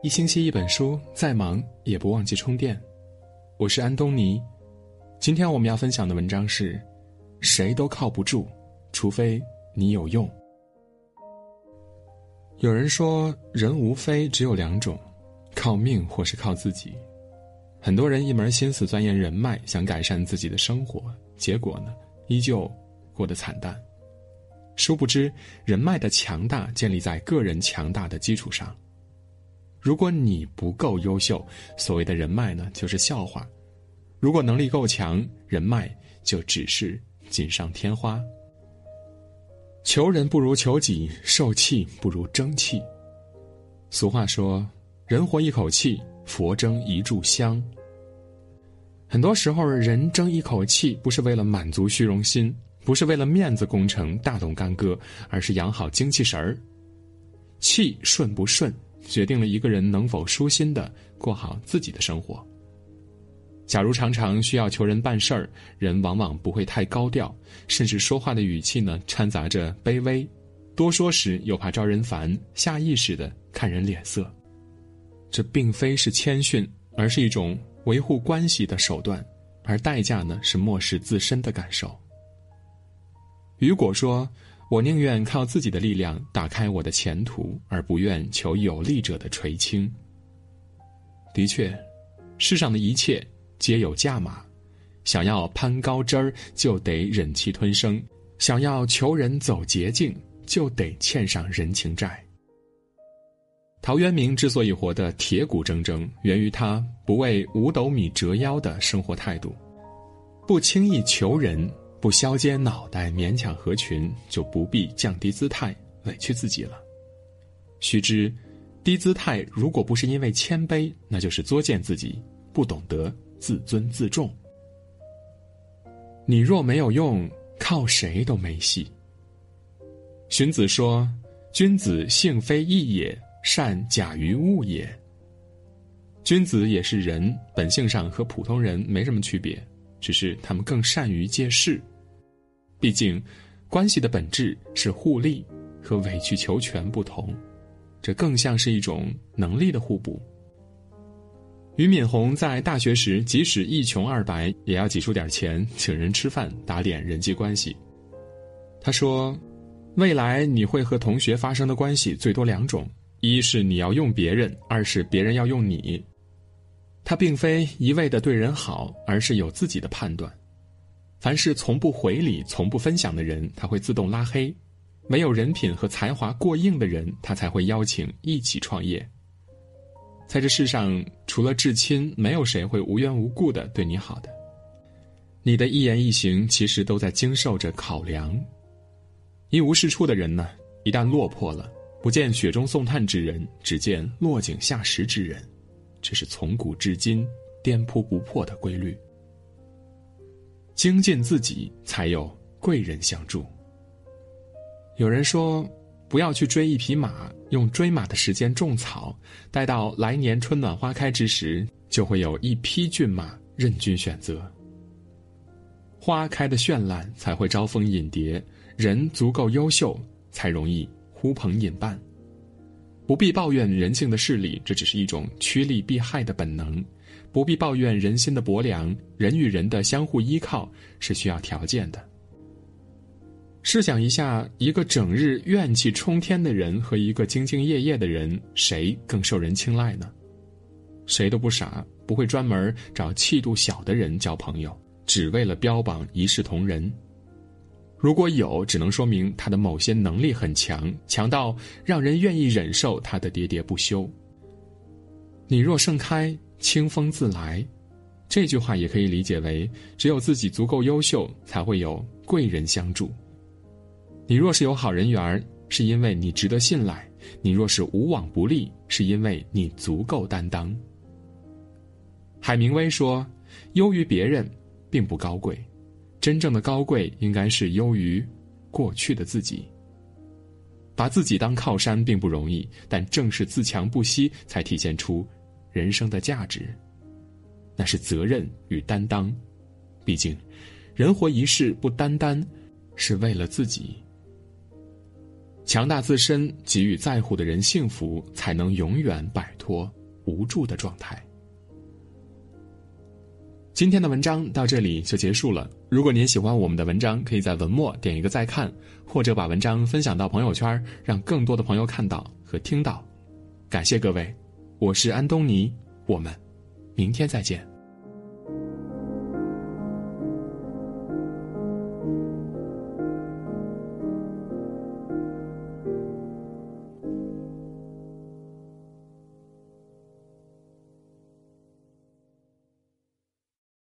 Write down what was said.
一星期一本书，再忙也不忘记充电。我是安东尼，今天我们要分享的文章是：谁都靠不住，除非你有用。有人说，人无非只有两种，靠命或是靠自己。很多人一门心思钻研人脉，想改善自己的生活，结果呢，依旧过得惨淡。殊不知，人脉的强大建立在个人强大的基础上。如果你不够优秀，所谓的人脉呢，就是笑话；如果能力够强，人脉就只是锦上添花。求人不如求己，受气不如争气。俗话说：“人活一口气，佛争一炷香。”很多时候，人争一口气，不是为了满足虚荣心，不是为了面子工程大动干戈，而是养好精气神儿。气顺不顺？决定了一个人能否舒心的过好自己的生活。假如常常需要求人办事儿，人往往不会太高调，甚至说话的语气呢掺杂着卑微，多说时又怕招人烦，下意识的看人脸色。这并非是谦逊，而是一种维护关系的手段，而代价呢是漠视自身的感受。雨果说。我宁愿靠自己的力量打开我的前途，而不愿求有力者的垂青。的确，世上的一切皆有价码，想要攀高枝儿，就得忍气吞声；想要求人走捷径，就得欠上人情债。陶渊明之所以活得铁骨铮铮，源于他不为五斗米折腰的生活态度，不轻易求人。不削尖脑袋勉强合群，就不必降低姿态委屈自己了。须知，低姿态如果不是因为谦卑，那就是作践自己，不懂得自尊自重。你若没有用，靠谁都没戏。荀子说：“君子性非异也，善假于物也。”君子也是人，本性上和普通人没什么区别。只是他们更善于借势，毕竟，关系的本质是互利，和委曲求全不同，这更像是一种能力的互补。俞敏洪在大学时，即使一穷二白，也要挤出点钱请人吃饭，打点人际关系。他说：“未来你会和同学发生的关系最多两种，一是你要用别人，二是别人要用你。”他并非一味的对人好，而是有自己的判断。凡是从不回礼、从不分享的人，他会自动拉黑；没有人品和才华过硬的人，他才会邀请一起创业。在这世上，除了至亲，没有谁会无缘无故的对你好的。你的一言一行，其实都在经受着考量。一无是处的人呢，一旦落魄了，不见雪中送炭之人，只见落井下石之人。这是从古至今颠扑不破的规律。精进自己，才有贵人相助。有人说，不要去追一匹马，用追马的时间种草，待到来年春暖花开之时，就会有一匹骏马任君选择。花开的绚烂才会招蜂引蝶，人足够优秀，才容易呼朋引伴。不必抱怨人性的势力，这只是一种趋利避害的本能；不必抱怨人心的薄凉，人与人的相互依靠是需要条件的。试想一下，一个整日怨气冲天的人和一个兢兢业业的人，谁更受人青睐呢？谁都不傻，不会专门找气度小的人交朋友，只为了标榜一视同仁。如果有，只能说明他的某些能力很强，强到让人愿意忍受他的喋喋不休。你若盛开，清风自来。这句话也可以理解为：只有自己足够优秀，才会有贵人相助。你若是有好人缘是因为你值得信赖；你若是无往不利，是因为你足够担当。海明威说：“优于别人，并不高贵。”真正的高贵，应该是优于过去的自己。把自己当靠山并不容易，但正是自强不息，才体现出人生的价值。那是责任与担当。毕竟，人活一世，不单单是为了自己。强大自身，给予在乎的人幸福，才能永远摆脱无助的状态。今天的文章到这里就结束了。如果您喜欢我们的文章，可以在文末点一个再看，或者把文章分享到朋友圈，让更多的朋友看到和听到。感谢各位，我是安东尼，我们明天再见。